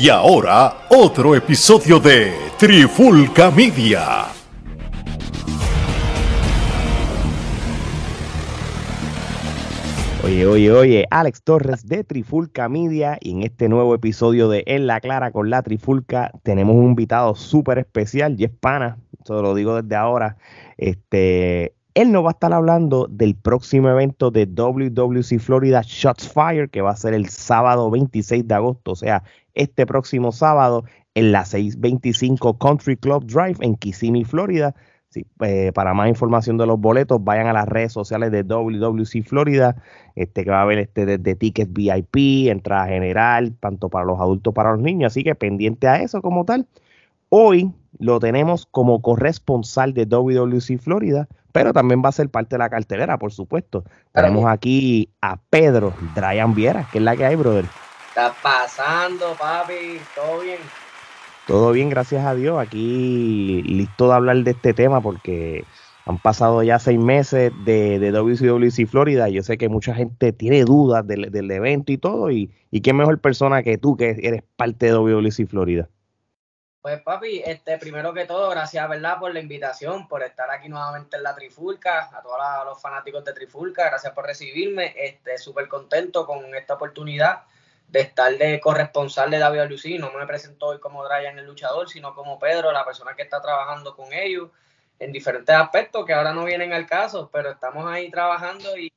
Y ahora, otro episodio de Trifulca Media. Oye, oye, oye, Alex Torres de Trifulca Media y en este nuevo episodio de En la Clara con la Trifulca tenemos un invitado súper especial y pana, eso lo digo desde ahora. Este, él nos va a estar hablando del próximo evento de WWC Florida Shots Fire que va a ser el sábado 26 de agosto, o sea, este próximo sábado en la 625 Country Club Drive en Kissimmee, Florida. Sí, eh, para más información de los boletos, vayan a las redes sociales de WWC Florida, este que va a haber este desde tickets VIP, entrada general, tanto para los adultos como para los niños, así que pendiente a eso como tal. Hoy lo tenemos como corresponsal de WWC Florida, pero también va a ser parte de la cartelera, por supuesto. Tenemos aquí a Pedro Dryan Viera, que es la que hay, brother. Está pasando, papi, todo bien. Todo bien, gracias a Dios. Aquí listo de hablar de este tema porque han pasado ya seis meses de, de WCWC Florida. Yo sé que mucha gente tiene dudas del, del evento y todo. Y, y, qué mejor persona que tú, que eres parte de WCWC Florida. Pues papi, este, primero que todo, gracias ¿verdad? por la invitación, por estar aquí nuevamente en la Trifulca, a todos los fanáticos de Trifulca, gracias por recibirme, este, súper contento con esta oportunidad de estar de corresponsal de WWC. No me presento hoy como Brian el luchador, sino como Pedro, la persona que está trabajando con ellos en diferentes aspectos que ahora no vienen al caso, pero estamos ahí trabajando y,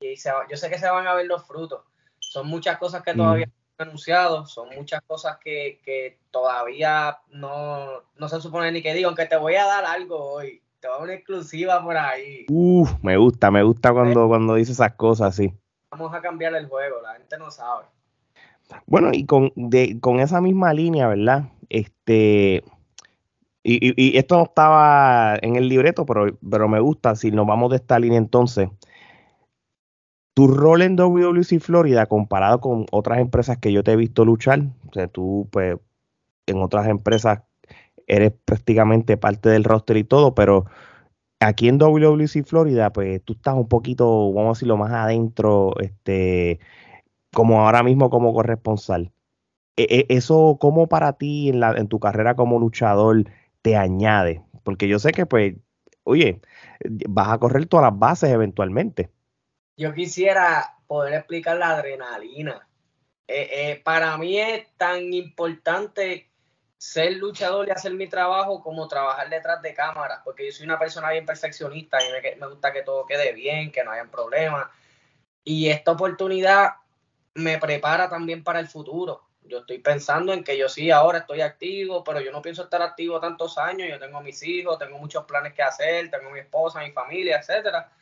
y se, yo sé que se van a ver los frutos. Son muchas cosas que todavía mm. no han anunciado, son muchas cosas que, que todavía no, no, se supone ni que digo, aunque te voy a dar algo hoy. Te voy a dar una exclusiva por ahí. Uf, me gusta, me gusta cuando, ¿Sí? cuando dices esas cosas, sí. Vamos a cambiar el juego, la gente no sabe. Bueno, y con, con esa misma línea, ¿verdad? Este, y, y, y, esto no estaba en el libreto, pero, pero me gusta, si nos vamos de esta línea entonces, tu rol en WWC Florida comparado con otras empresas que yo te he visto luchar, o sea, tú pues en otras empresas eres prácticamente parte del roster y todo, pero aquí en WWC Florida, pues tú estás un poquito, vamos a decirlo, más adentro, este, como ahora mismo como corresponsal. Eso, ¿cómo para ti en tu carrera como luchador te añade? Porque yo sé que, pues, oye, vas a correr todas las bases eventualmente. Yo quisiera poder explicar la adrenalina. Eh, eh, para mí es tan importante ser luchador y hacer mi trabajo como trabajar detrás de cámaras, porque yo soy una persona bien perfeccionista y me, me gusta que todo quede bien, que no hayan problemas. Y esta oportunidad me prepara también para el futuro. Yo estoy pensando en que yo sí, ahora estoy activo, pero yo no pienso estar activo tantos años. Yo tengo mis hijos, tengo muchos planes que hacer, tengo mi esposa, mi familia, etcétera.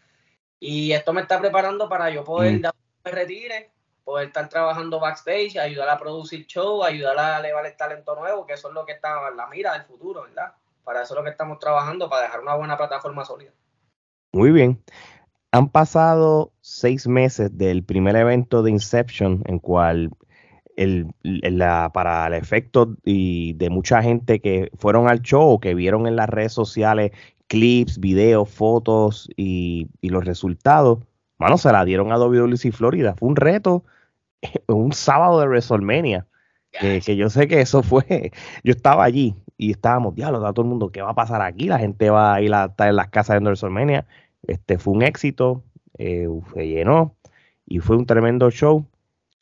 Y esto me está preparando para yo poder, mm. me retire, poder estar trabajando backstage, ayudar a producir show, ayudar a elevar el talento nuevo, que eso es lo que está en la mira del futuro, ¿verdad? Para eso es lo que estamos trabajando, para dejar una buena plataforma sólida. Muy bien. Han pasado seis meses del primer evento de Inception, en cual el, la, para el efecto y de mucha gente que fueron al show, que vieron en las redes sociales clips, videos, fotos y, y los resultados, mano, se la dieron a WWC Florida. Fue un reto, un sábado de WrestleMania, que, que, yo sé que eso fue, yo estaba allí y estábamos, diablo, todo el mundo, ¿qué va a pasar aquí? La gente va a ir a estar en las casas de WrestleMania este fue un éxito, eh, se llenó y fue un tremendo show.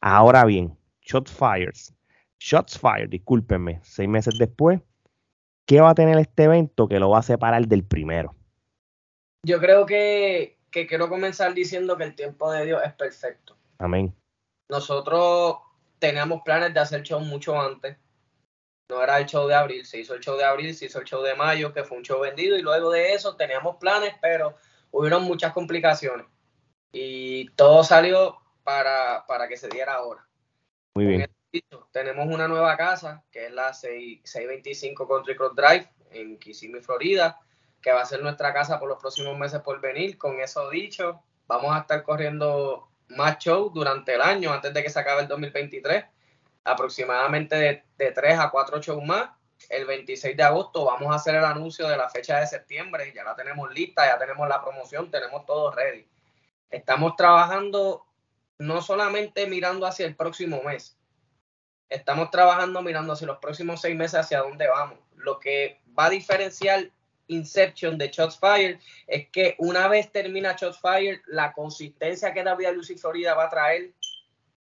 Ahora bien, Shots Fires, Shots Fire, discúlpenme, seis meses después, ¿qué va a tener este evento que lo va a separar del primero? Yo creo que, que quiero comenzar diciendo que el tiempo de Dios es perfecto. Amén. Nosotros teníamos planes de hacer show mucho antes. No era el show de abril, se hizo el show de abril, se hizo el show de mayo, que fue un show vendido, y luego de eso teníamos planes, pero hubieron muchas complicaciones y todo salió para, para que se diera ahora. Muy bien. Dicho, tenemos una nueva casa que es la 6, 625 Country Club Drive en Kissimmee, Florida, que va a ser nuestra casa por los próximos meses por venir. Con eso dicho, vamos a estar corriendo más shows durante el año antes de que se acabe el 2023, aproximadamente de, de 3 a 4 shows más el 26 de agosto vamos a hacer el anuncio de la fecha de septiembre, ya la tenemos lista, ya tenemos la promoción, tenemos todo ready. Estamos trabajando no solamente mirando hacia el próximo mes, estamos trabajando mirando hacia los próximos seis meses hacia dónde vamos. Lo que va a diferenciar Inception de Shots Fire es que una vez termina Shots Fire, la consistencia que David Lucy Florida va a traer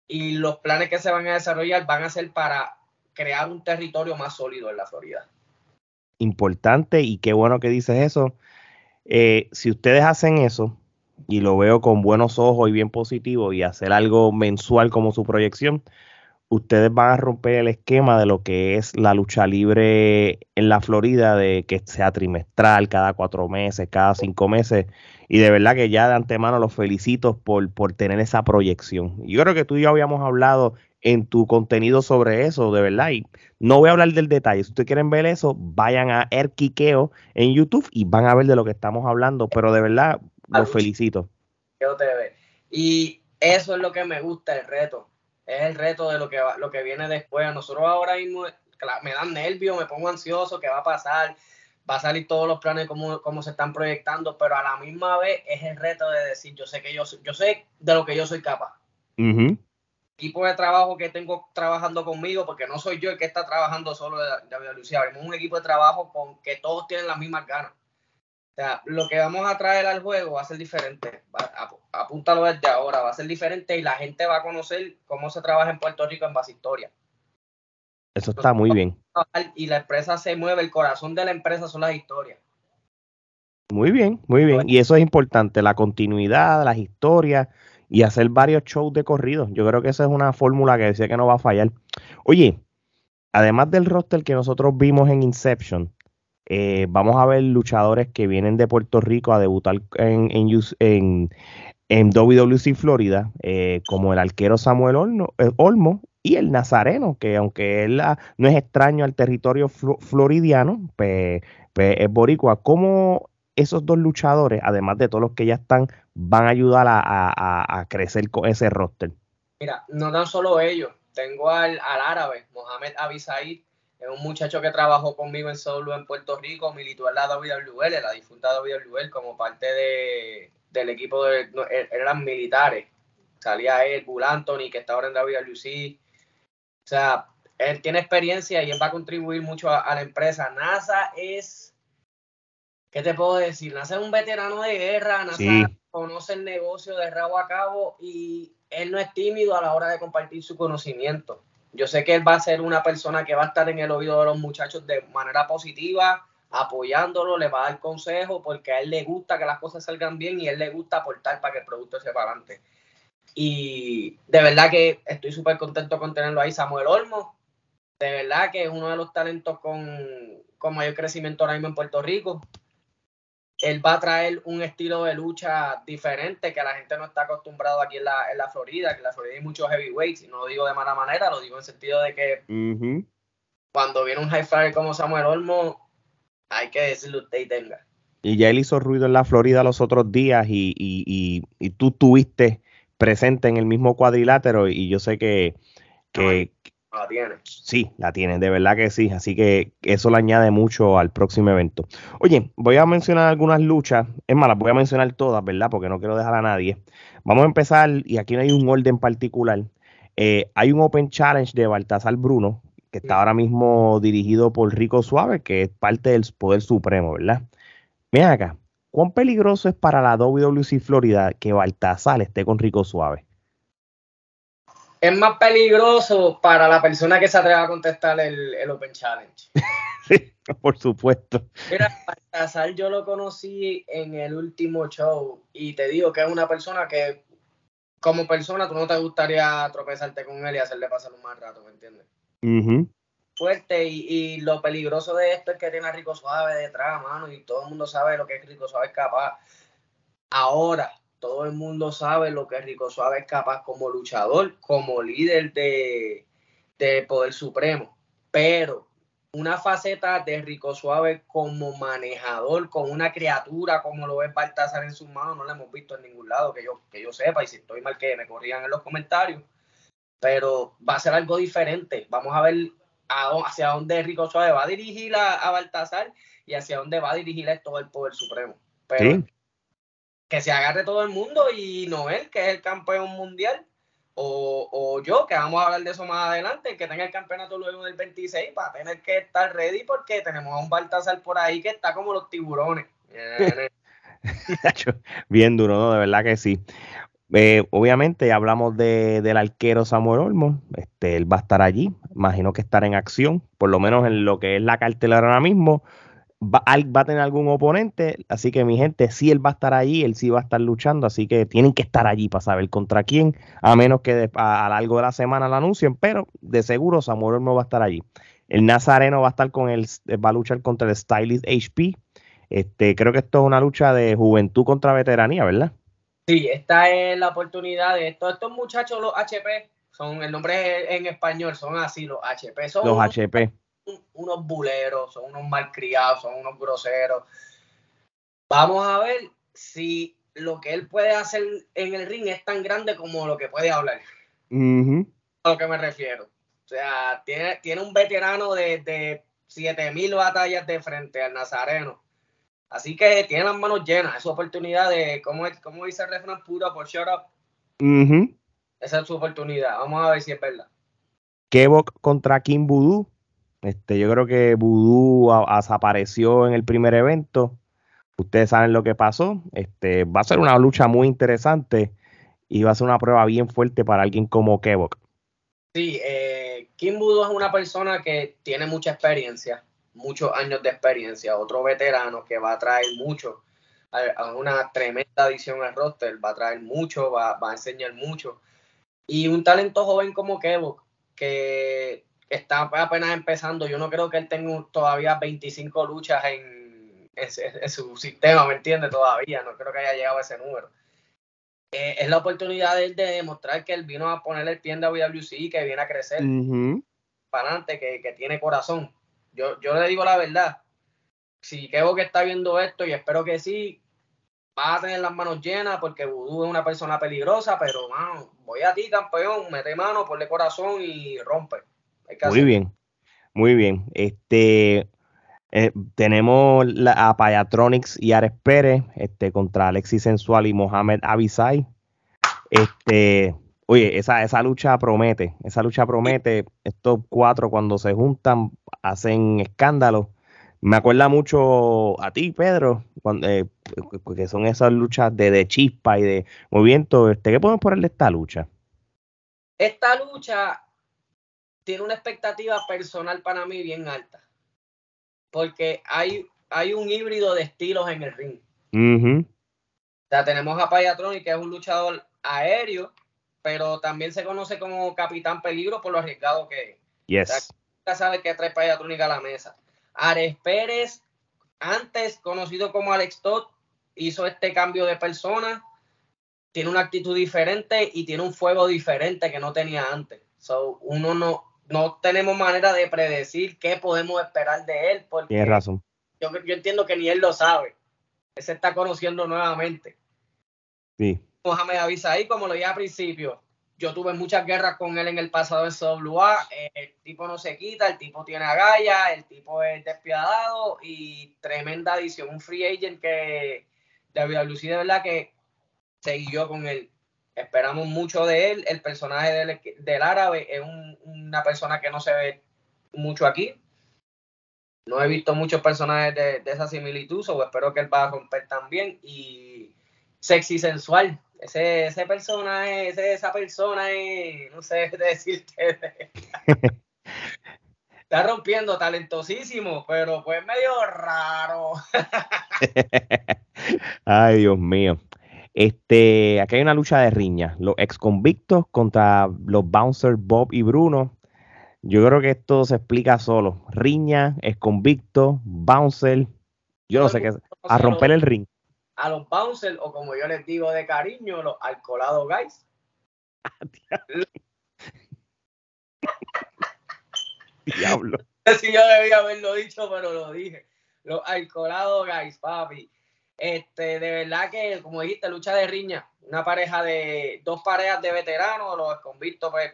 y los planes que se van a desarrollar van a ser para crear un territorio más sólido en la Florida. Importante y qué bueno que dices eso. Eh, si ustedes hacen eso, y lo veo con buenos ojos y bien positivo, y hacer algo mensual como su proyección, ustedes van a romper el esquema de lo que es la lucha libre en la Florida, de que sea trimestral, cada cuatro meses, cada cinco meses. Y de verdad que ya de antemano los felicito por, por tener esa proyección. Yo creo que tú y yo habíamos hablado en tu contenido sobre eso, de verdad. Y no voy a hablar del detalle. Si ustedes quieren ver eso, vayan a Erquiqueo en YouTube y van a ver de lo que estamos hablando. Pero de verdad, los felicito. Y eso es lo que me gusta, el reto es el reto de lo que, va, lo que viene después. Nosotros ahora mismo me dan nervios, me pongo ansioso, qué va a pasar, va a salir todos los planes como, como se están proyectando, pero a la misma vez es el reto de decir, yo sé que yo, yo sé de lo que yo soy capaz. Equipo de trabajo que tengo trabajando conmigo, porque no soy yo el que está trabajando solo de, de Lucía, un equipo de trabajo con que todos tienen las mismas ganas. O sea, lo que vamos a traer al juego va a ser diferente. apúntalo desde ahora, va a ser diferente y la gente va a conocer cómo se trabaja en Puerto Rico en base historia. Eso está muy bien. Y la empresa se mueve, el corazón de la empresa son las historias. Muy bien, muy bien. Y eso es importante, la continuidad, las historias y hacer varios shows de corrido. Yo creo que esa es una fórmula que decía que no va a fallar. Oye, además del roster que nosotros vimos en Inception, eh, vamos a ver luchadores que vienen de Puerto Rico a debutar en, en, en, WWC Florida, eh, como el arquero Samuel eh, Olmo y el Nazareno, que aunque él ah, no es extraño al territorio floridiano, pues, es boricua. ¿Cómo esos dos luchadores, además de todos los que ya están, van a ayudar a, crecer con ese roster? Mira, no tan solo ellos, tengo al, al árabe, Mohamed Abisaid, es un muchacho que trabajó conmigo en solo en Puerto Rico, militó en la WWL, la difunta WWL, como parte de, del equipo de. Er, eran militares. Salía él, Bull Anthony, que está ahora en WWC. O sea, él tiene experiencia y él va a contribuir mucho a, la empresa. NASA es. ¿Qué te puedo decir? NASA es un veterano de guerra, conoce el negocio de rabo a cabo y él no es tímido a la hora de compartir su conocimiento. Yo sé que él va a ser una persona que va a estar en el oído de los muchachos de manera positiva, apoyándolo, le va a dar consejo porque a él le gusta que las cosas salgan bien y a él le gusta aportar para que el producto se para adelante. Y de verdad que estoy súper contento con tenerlo ahí, Samuel Olmo. De verdad que es uno de los talentos con, con mayor crecimiento ahora mismo en Puerto Rico él va a traer un estilo de lucha diferente que la gente no está acostumbrado aquí en la, en la Florida, que en la Florida hay muchos heavyweights, y no lo digo de mala manera, lo digo en sentido de que cuando viene un high flyer como Samuel Olmo, hay que decirle usted y tenga. Y ya él hizo ruido en la Florida los otros días y, y, y, tú estuviste presente en el mismo cuadrilátero y yo sé que, que, la tiene. Sí, la tiene, de verdad que sí. Así que eso le añade mucho al próximo evento. Oye, voy a mencionar algunas luchas. Es más, las voy a mencionar todas, ¿verdad? Porque no quiero dejar a nadie. Vamos a empezar, y aquí no hay un orden particular. Eh, hay un Open Challenge de Baltasar Bruno, que está ahora mismo dirigido por Rico Suave, que es parte del Poder Supremo, ¿verdad? Ven acá, ¿cuán peligroso es para la WWC Florida que Baltasar esté con Rico Suave? Es más peligroso para la persona que se atreva a contestar el, Open Challenge. sí, por supuesto. Mira, Baltasar yo lo conocí en el último show y te digo que es una persona que como persona tú no te gustaría tropezarte con él y hacerle pasar un mal rato, ¿me entiendes? Fuerte y, lo peligroso de esto es que tiene a Rico Suave detrás, mano, y todo el mundo sabe lo que es Rico Suave capaz. Ahora, todo el mundo sabe lo que Rico Suave es capaz como luchador, como líder de, Poder Supremo. Pero una faceta de Rico Suave como manejador, con una criatura como lo es Baltasar en sus manos, no la hemos visto en ningún lado que yo, que yo sepa. Y si estoy mal, que me corrían en los comentarios. Pero va a ser algo diferente. Vamos a ver hacia dónde Rico Suave va a dirigir a, Baltasar y hacia dónde va a dirigir todo el Poder Supremo. Pero que se agarre todo el mundo y Noel, que es el campeón mundial, o, o yo, que vamos a hablar de eso más adelante, que tenga el campeonato luego del 26 para tener que estar ready porque tenemos a un Baltasar por ahí que está como los tiburones. Bien duro, ¿no? De verdad que sí. Eh, obviamente hablamos de, del arquero Samuel Olmo, este, él va a estar allí, imagino que estará en acción, por lo menos en lo que es la cartelera ahora mismo, va, va, a tener algún oponente, así que mi gente, sí él va a estar allí, él sí va a estar luchando, así que tienen que estar allí para saber contra quién, a menos que a, a, lo largo de la semana lo anuncien, pero de seguro Samuel Olmo va a estar allí. El Nazareno va a estar con el, va a luchar contra el Stylist HP. Este, creo que esto es una lucha de juventud contra veteranía, ¿verdad? Sí, esta es la oportunidad de estos, estos muchachos, los HP, son el nombre en español, son así, los HP. Son los HP. Unos buleros, son unos malcriados, son unos groseros. Vamos a ver si lo que él puede hacer en el ring es tan grande como lo que puede hablar. A lo que me refiero. O sea, tiene, tiene un veterano de, de 7000 batallas de frente al Nazareno Así que tiene las manos llenas. Es su oportunidad de, como, como dice el refrán, pura por shut up. Esa es su oportunidad. Vamos a ver si es verdad. Kevok contra Kim Voodoo. Este, yo creo que Voodoo desapareció en el primer evento. Ustedes saben lo que pasó. Este, va a ser una lucha muy interesante y va a ser una prueba bien fuerte para alguien como Kevok. Sí, eh, Kim Voodoo es una persona que tiene mucha experiencia muchos años de experiencia, otro veterano que va a traer mucho, una tremenda adición al roster, va a traer mucho, va, a enseñar mucho. Y un talento joven como Kevo, que está apenas empezando, yo no creo que él tenga todavía 25 luchas en, en, su sistema, ¿me entiende? Todavía, no creo que haya llegado a ese número. Eh, es la oportunidad de él de demostrar que él vino a poner el pie en WWC, que viene a crecer para adelante, que, que tiene corazón yo, yo le digo la verdad. Si Kevo que está viendo esto, y espero que sí, va a tener las manos llenas porque Vudú es una persona peligrosa, pero mano, voy a ti, campeón, mete mano, ponle corazón y rompe. Muy bien, muy bien. Este eh, tenemos la, a Payatronics y Ares Pérez este, contra Alexis Sensual y Mohamed Abisai. Este, Oye, esa, esa lucha promete, esa lucha promete. Estos cuatro cuando se juntan hacen escándalo. Me acuerda mucho a ti, Pedro, cuando, eh, porque son esas luchas de, de, chispa y de movimiento. Este, ¿Qué podemos ponerle esta lucha? Esta lucha tiene una expectativa personal para mí bien alta. Porque hay, hay un híbrido de estilos en el ring. O sea, tenemos a Payatroni, que es un luchador aéreo, pero también se conoce como Capitán Peligro por lo arriesgado que es. Yes. sabe que trae Payatrónica a la mesa. Ares Pérez, antes conocido como Alex Todd, hizo este cambio de persona, tiene una actitud diferente y tiene un fuego diferente que no tenía antes. So, uno no, no tenemos manera de predecir qué podemos esperar de él. Porque Tienes razón. Yo, yo entiendo que ni él lo sabe. Él se está conociendo nuevamente. Sí. Mohamed avisa ahí, como lo dije al principio, yo tuve muchas guerras con él en el pasado en CWA. El tipo no se quita, el tipo tiene agallas, el tipo es despiadado y tremenda adición. Un free agent que David Lucy de verdad que siguió con él. Esperamos mucho de él. El personaje del, del árabe es una persona que no se ve mucho aquí. No he visto muchos personajes de, de esa similitud, o espero que él va a romper también. Y sexy sensual, ese, ese personaje, esa persona es, no sé decirte. Está rompiendo, talentosísimo, pero pues medio raro. Ay, Dios mío. Este, aquí hay una lucha de riña. Los ex convictos contra los bouncers Bob y Bruno. Yo creo que esto se explica solo. Riña, ex convicto, bouncer. Yo no sé qué. A romper el ring a los bouncers, o como yo les digo de cariño, los alcoholados guys. Diablo. si yo debía haberlo dicho, pero lo dije. Los alcoholados guys, papi. Este, de verdad que, como dijiste, lucha de riña. Una pareja de, dos parejas de veteranos, los convictos pues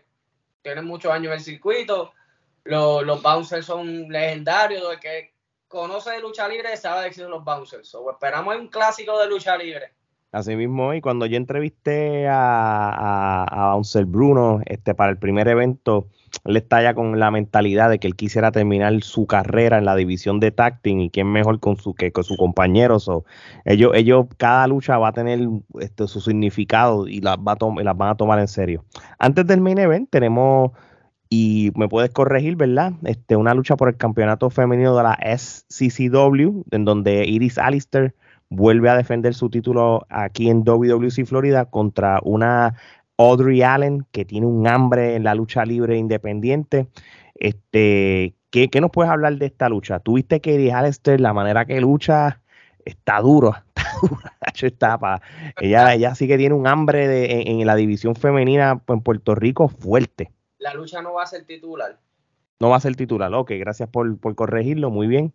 tienen muchos años en el circuito. Los, los bouncers son legendarios, que conoce de lucha libre sabe de los bouncers. Esperamos un clásico de lucha libre. Así mismo, y cuando yo entrevisté a, a, a Bruno este, para el primer evento, él está con la mentalidad de que él quisiera terminar su carrera en la división de tacting y quién mejor con su que con su compañero. ellos, ellos, cada lucha va a tener este, su significado y las, va a las van a tomar en serio. Antes del main event tenemos, y me puedes corregir, ¿verdad? Este, una lucha por el campeonato femenino de la SCCW, en donde Iris Alistair vuelve a defender su título aquí en WWC Florida contra una Audrey Allen, que tiene un hambre en la lucha libre independiente. Este, ¿qué, ¿qué, nos puedes hablar de esta lucha? Tuviste que Iris Alistair, la manera que lucha, está duro, está dura. ella, ella sí que tiene un hambre de, en, la división femenina en Puerto Rico fuerte. La lucha no va a ser titular. No va a ser titular, ok, gracias por, por corregirlo, muy bien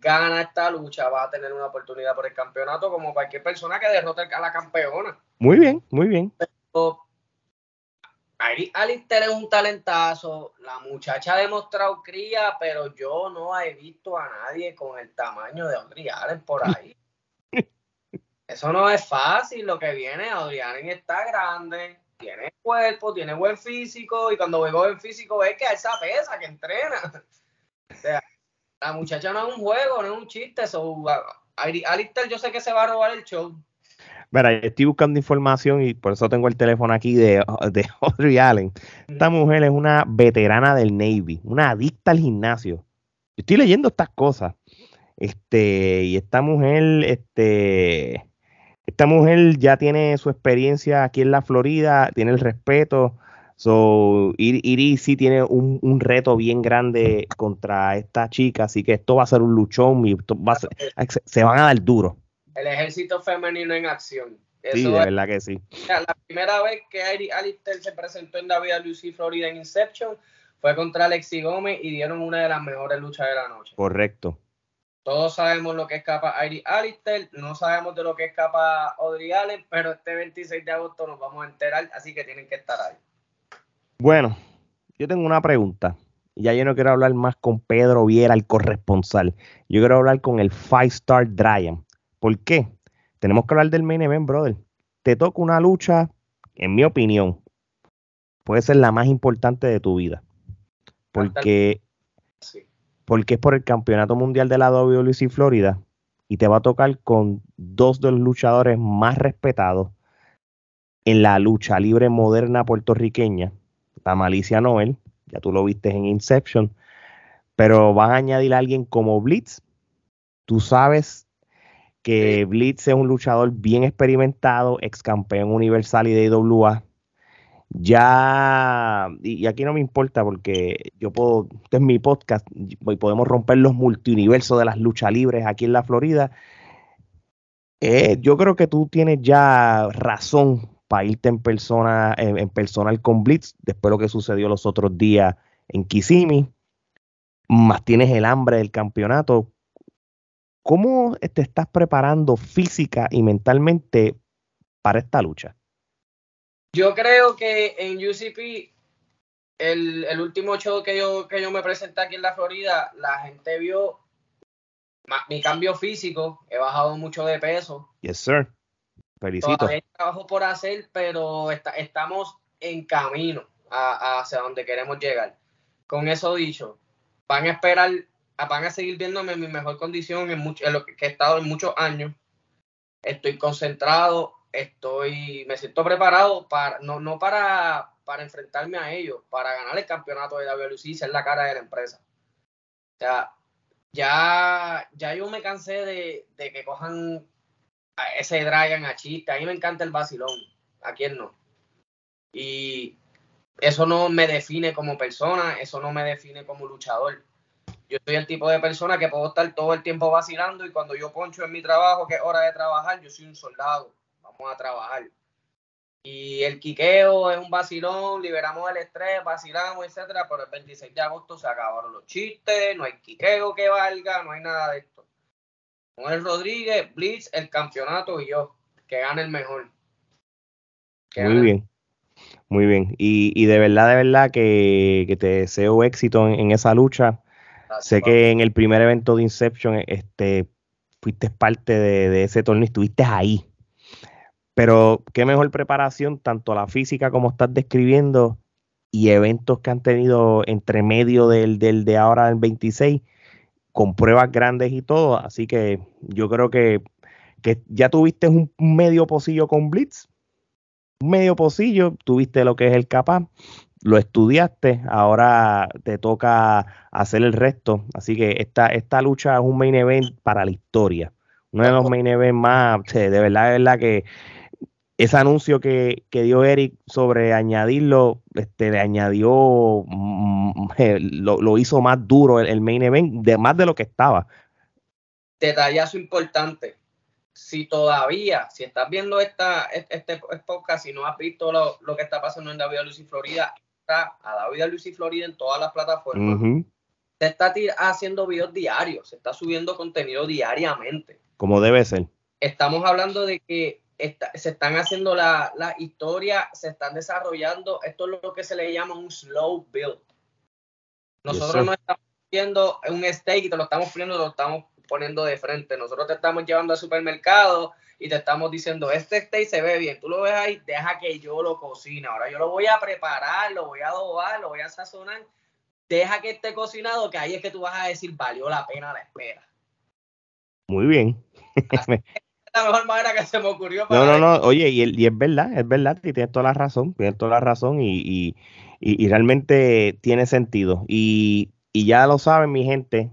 gana esta lucha, va a tener una oportunidad por el campeonato como cualquier persona que derrote a la campeona. Muy bien, muy bien. Alistair es un talentazo, la muchacha ha demostrado cría, pero yo no he visto a nadie con el tamaño de Audrey Allen por ahí. Eso no es fácil, lo que viene, Audrey Allen está grande, tiene cuerpo, tiene buen físico, y cuando veo buen físico ve que esa pesa, que entrena. O sea, la muchacha no es un juego, no es un chiste. So, Alistair yo sé que se va a robar el show. Mira, estoy buscando información y por eso tengo el teléfono aquí de, de Audrey Allen. Esta mujer es una veterana del Navy, una adicta al gimnasio. Estoy leyendo estas cosas. Este, y esta mujer, este, esta mujer ya tiene su experiencia aquí en la Florida, tiene el respeto So, Iris sí tiene un, reto bien grande contra esta chica, así que esto va a ser un luchón y se van a dar duro. El ejército femenino en acción. sí, de verdad que sí. La primera vez que Alistair se presentó en WC Florida en Inception fue contra Alexi Gómez y dieron una de las mejores luchas de la noche. Correcto. Todos sabemos lo que escapa Iris Alistair, no sabemos de lo que escapa Audrey Allen, pero este 26 de agosto nos vamos a enterar, así que tienen que estar ahí. Bueno, yo tengo una pregunta. Ya yo no quiero hablar más con Pedro Viera, el corresponsal. Yo quiero hablar con el Five Star Dryan. ¿Por qué? Tenemos que hablar del main event, brother. Te toca una lucha, en mi opinión, puede ser la más importante de tu vida. Porque, porque es por el campeonato mundial de la WWC Florida y te va a tocar con dos de los luchadores más respetados en la lucha libre moderna puertorriqueña la Malicia Noel, ya tú lo viste en Inception, pero van a añadir a alguien como Blitz. Tú sabes que Blitz es un luchador bien experimentado, ex campeón universal y de IWA. Ya, y, aquí no me importa porque yo puedo, este es mi podcast, y podemos romper los multiuniversos de las luchas libres aquí en la Florida. Eh, yo creo que tú tienes ya razón para irte en persona, en, personal con Blitz, después de lo que sucedió los otros días en Kissimmee, más tienes el hambre del campeonato. ¿Cómo te estás preparando física y mentalmente para esta lucha? Yo creo que en UCP, el, último show que yo, que yo me presenté aquí en la Florida, la gente vio mi cambio físico, he bajado mucho de peso. Yes, sir. Felicito. hay trabajo por hacer, pero estamos en camino hacia donde queremos llegar. Con eso dicho, van a esperar, van a seguir viéndome en mi mejor condición en, mucho, lo que he estado en muchos años. Estoy concentrado, estoy, me siento preparado para, no, no para, para enfrentarme a ellos, para ganar el campeonato de WLC y ser la cara de la empresa. O sea, ya, ya yo me cansé de, de que cojan ese Dryan a chiste. A mí me encanta el vacilón. ¿A quién no? Y eso no me define como persona, eso no me define como luchador. Yo soy el tipo de persona que puedo estar todo el tiempo vacilando y cuando yo poncho en mi trabajo, que es hora de trabajar, yo soy un soldado. Vamos a trabajar. Y el quiqueo es un vacilón, liberamos el estrés, vacilamos, etcétera, pero el 26 de agosto se acabaron los chistes, no hay quiqueo que valga, no hay nada de esto. Noel Rodríguez, Blitz, el campeonato y yo. Que gane el mejor. Muy bien. Muy bien. Y, de verdad, de verdad que, te deseo éxito en, esa lucha. Sé que en el primer evento de Inception este, fuiste parte de, ese torneo y estuviste ahí. Pero qué mejor preparación, tanto la física como estás describiendo, y eventos que han tenido entre medio del, del de ahora del 26, con pruebas grandes y todo. Así que yo creo que, que ya tuviste un medio pocillo con Blitz, un medio pocillo, tuviste lo que es el capaz, lo estudiaste, ahora te toca hacer el resto. Así que esta, esta lucha es un main event para la historia. Uno de los main events más, de verdad, de verdad que ese anuncio que, dio Eric sobre añadirlo, este, le añadió, mm, eh, lo, hizo más duro el, main event, de más de lo que estaba. Detallazo importante. Si todavía, si estás viendo esta, este podcast, si no has visto lo, que está pasando en David Lucy Florida, está a David Lucy Florida en todas las plataformas. Se está haciendo videos diarios, se está subiendo contenido diariamente. Como debe ser. Estamos hablando de que se están haciendo la, la historia, se están desarrollando. Esto es lo que se le llama un slow build. Nosotros no estamos viendo un steak y te lo estamos poniendo, lo estamos poniendo de frente. Nosotros te estamos llevando al supermercado y te estamos diciendo, este steak se ve bien, tú lo ves ahí, deja que yo lo cocine. Ahora yo lo voy a preparar, lo voy a adobar, lo voy a sazonar. Deja que esté cocinado, que ahí es que tú vas a decir, valió la pena la espera. Muy bien. la mejor manera que se me ocurrió. no, no, no, oye, y, y, es verdad, es verdad, y tienes toda la razón, tienes toda la razón y, y, realmente tiene sentido. Y, ya lo saben, mi gente,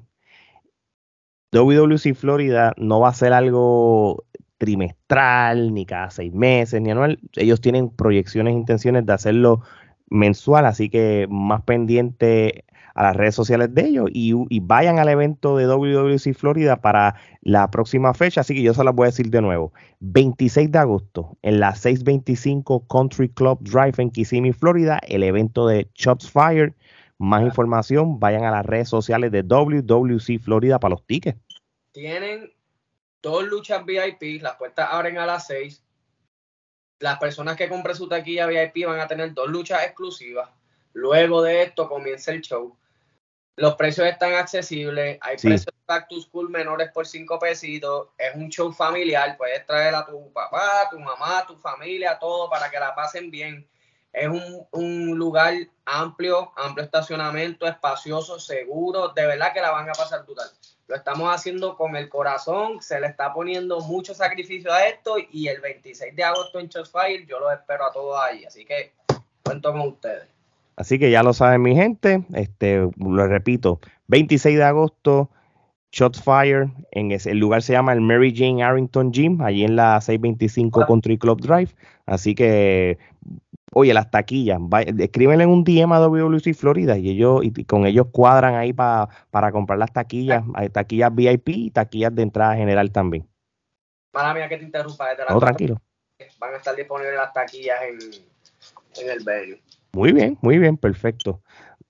WWC Florida no va a ser algo trimestral, ni cada seis meses, ni anual. Ellos tienen proyecciones, intenciones de hacerlo mensual, así que más pendiente a las redes sociales de ellos y, vayan al evento de WWC Florida para la próxima fecha. Así que yo se las voy a decir de nuevo. 26 de agosto en la 625 Country Club Drive en Kissimmee, Florida, el evento de Shots Fire. Más información, vayan a las redes sociales de WWC Florida para los tickets. Tienen dos luchas VIP, las puertas abren a las 6. Las personas que compren su taquilla VIP van a tener dos luchas exclusivas. Luego de esto comienza el show. Los precios están accesibles, hay precios de back to school menores por 5 pesitos, es un show familiar, puedes traer a tu papá, tu mamá, tu familia, todo para que la pasen bien. Es un, lugar amplio, amplio estacionamiento, espacioso, seguro, de verdad que la van a pasar total. Lo estamos haciendo con el corazón, se le está poniendo mucho sacrificio a esto y el 26 de agosto en Fire yo los espero a todos ahí, así que cuento con ustedes. Así que ya lo saben mi gente, este, lo repito, 26 de agosto, Shots Fire, en ese, el lugar se llama el Mary Jane Arrington Gym, allí en la 625 Country Club Drive. Así que, oye, las taquillas, escríbenle en un DM a WWC Florida y ellos y, con ellos cuadran ahí para comprar las taquillas, hay taquillas VIP y taquillas de entrada general también. Mala mía que te interrumpa. no, tranquilo. Van a estar disponibles las taquillas en, en el venue. Muy bien, muy bien, perfecto.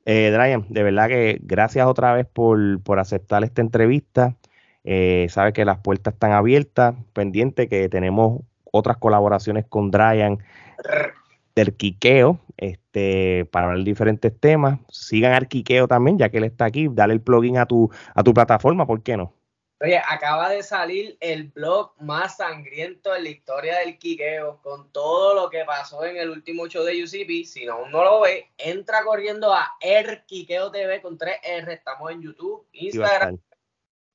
Eh, Brian, de verdad que gracias otra vez por, aceptar esta entrevista. Eh, sabe que las puertas están abiertas, pendiente que tenemos otras colaboraciones con Brian del Quiqueo, este, para hablar de diferentes temas. Sigan al Quiqueo también, ya que él está aquí, dale el plugin a tu, a tu plataforma, ¿por qué no? Oye, acaba de salir el blog más sangriento en la historia del Quiqueo, con todo lo que pasó en el último show de UCP. Si no, no lo ve, entra corriendo a El Quiqueo TV con 3R. Estamos en YouTube, Instagram,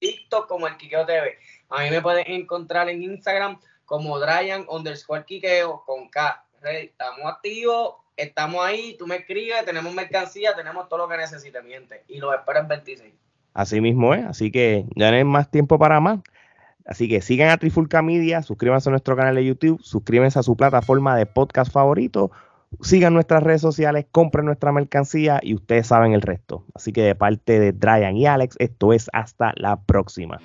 TikTok como el Quiqueo TV. A mí me pueden encontrar en Instagram como Dryan underscore Quiqueo con K. Estamos activos, estamos ahí, tú me escribes, tenemos mercancía, tenemos todo lo que necesites, miente. Y lo espero en 26. Así mismo es, así que ya no hay más tiempo para más. Así que sigan a Trifulca Media, suscríbanse a nuestro canal de YouTube, suscríbanse a su plataforma de podcast favorito, sigan nuestras redes sociales, compren nuestra mercancía y ustedes saben el resto. Así que de parte de Brian y Alex, esto es hasta la próxima.